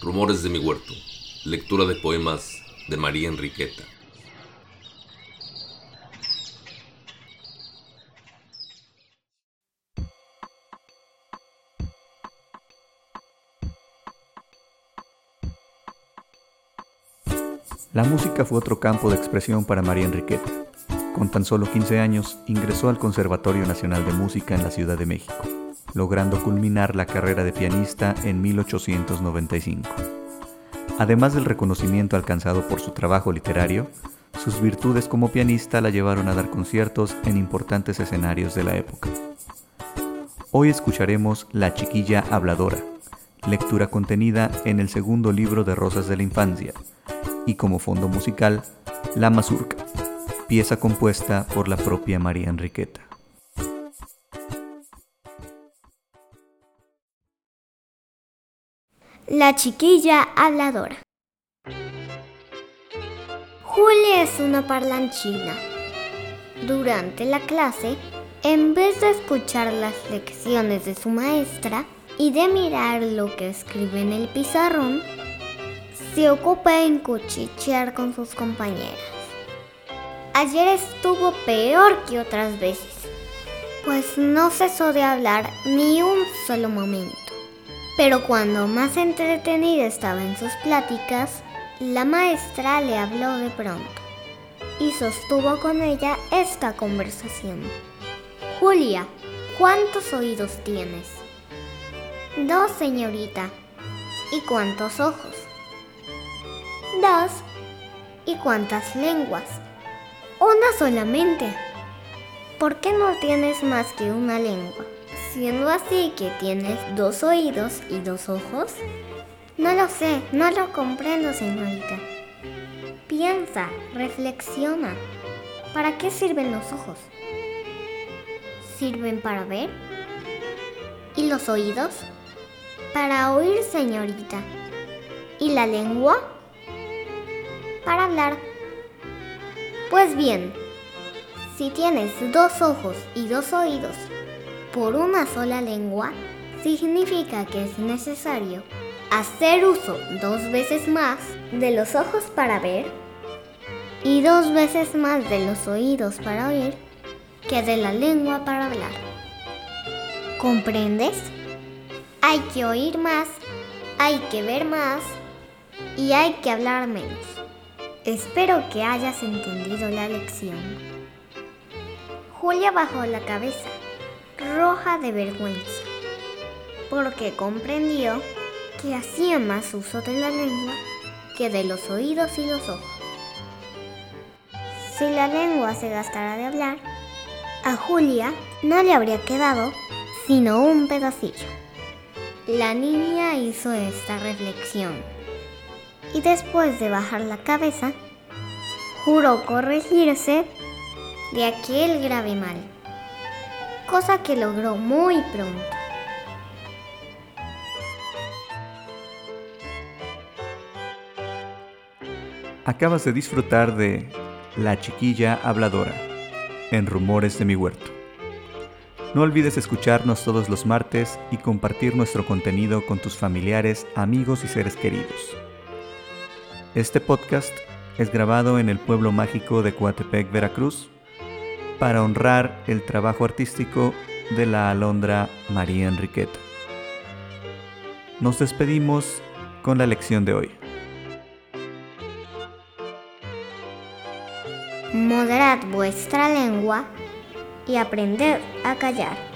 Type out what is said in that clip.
Rumores de mi huerto. Lectura de poemas de María Enriqueta. La música fue otro campo de expresión para María Enriqueta. Con tan solo 15 años ingresó al Conservatorio Nacional de Música en la Ciudad de México, logrando culminar la carrera de pianista en 1895. Además del reconocimiento alcanzado por su trabajo literario, sus virtudes como pianista la llevaron a dar conciertos en importantes escenarios de la época. Hoy escucharemos La chiquilla habladora, lectura contenida en el segundo libro de Rosas de la Infancia, y como fondo musical, La Mazurca, pieza compuesta por la propia María Enriqueta. La chiquilla habladora. Julia es una parlanchina. Durante la clase, en vez de escuchar las lecciones de su maestra y de mirar lo que escribe en el pizarrón, se ocupa en cuchichear con sus compañeras. Ayer estuvo peor que otras veces, pues no cesó de hablar ni un solo momento. Pero cuando más entretenida estaba en sus pláticas, la maestra le habló de pronto y sostuvo con ella esta conversación. Julia, ¿cuántos oídos tienes? Dos, señorita. ¿Y cuántos ojos? Dos. ¿Y cuántas lenguas? Una solamente. ¿Por qué no tienes más que una lengua? Siendo así que tienes dos oídos y dos ojos. No lo sé, no lo comprendo, señorita. Piensa, reflexiona. ¿Para qué sirven los ojos? ¿Sirven para ver? ¿Y los oídos? Para oír, señorita. ¿Y la lengua? Para hablar. Pues bien, si tienes dos ojos y dos oídos por una sola lengua, significa que es necesario hacer uso dos veces más de los ojos para ver y dos veces más de los oídos para oír que de la lengua para hablar. ¿Comprendes? Hay que oír más, hay que ver más y hay que hablar menos. Espero que hayas entendido la lección. Julia bajó la cabeza, roja de vergüenza, porque comprendió que hacía más uso de la lengua que de los oídos y los ojos. Si la lengua se gastara de hablar, a Julia no le habría quedado sino un pedacillo. La niña hizo esta reflexión y después de bajar la cabeza, juró corregirse de aquel grave mal, cosa que logró muy pronto. Acabas de disfrutar de La chiquilla habladora en Rumores de mi huerto. No olvides escucharnos todos los martes y compartir nuestro contenido con tus familiares, amigos y seres queridos. Este podcast es grabado en el pueblo mágico de Coatepec, Veracruz, para honrar el trabajo artístico de la alondra María Enriqueta. Nos despedimos con la lección de hoy. Moderad vuestra lengua y aprended a callar.